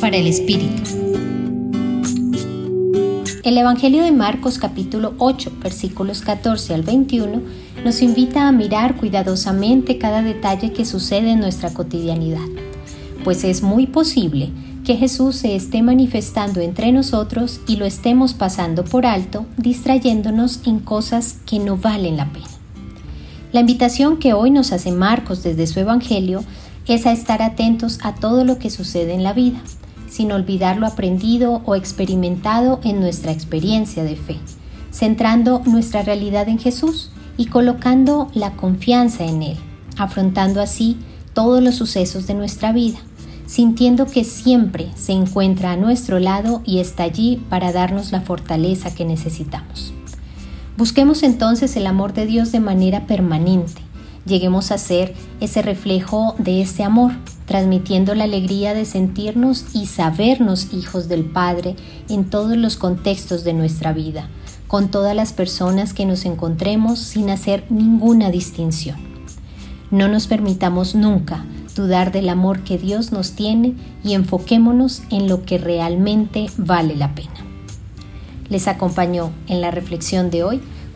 Para el Espíritu. El Evangelio de Marcos capítulo 8 versículos 14 al 21 nos invita a mirar cuidadosamente cada detalle que sucede en nuestra cotidianidad, pues es muy posible que Jesús se esté manifestando entre nosotros y lo estemos pasando por alto, distrayéndonos en cosas que no valen la pena. La invitación que hoy nos hace Marcos desde su Evangelio es a estar atentos a todo lo que sucede en la vida, sin olvidar lo aprendido o experimentado en nuestra experiencia de fe, centrando nuestra realidad en Jesús y colocando la confianza en Él, afrontando así todos los sucesos de nuestra vida sintiendo que siempre se encuentra a nuestro lado y está allí para darnos la fortaleza que necesitamos. Busquemos entonces el amor de Dios de manera permanente. Lleguemos a ser ese reflejo de ese amor, transmitiendo la alegría de sentirnos y sabernos hijos del Padre en todos los contextos de nuestra vida, con todas las personas que nos encontremos sin hacer ninguna distinción. No nos permitamos nunca dudar del amor que Dios nos tiene y enfoquémonos en lo que realmente vale la pena. Les acompañó en la reflexión de hoy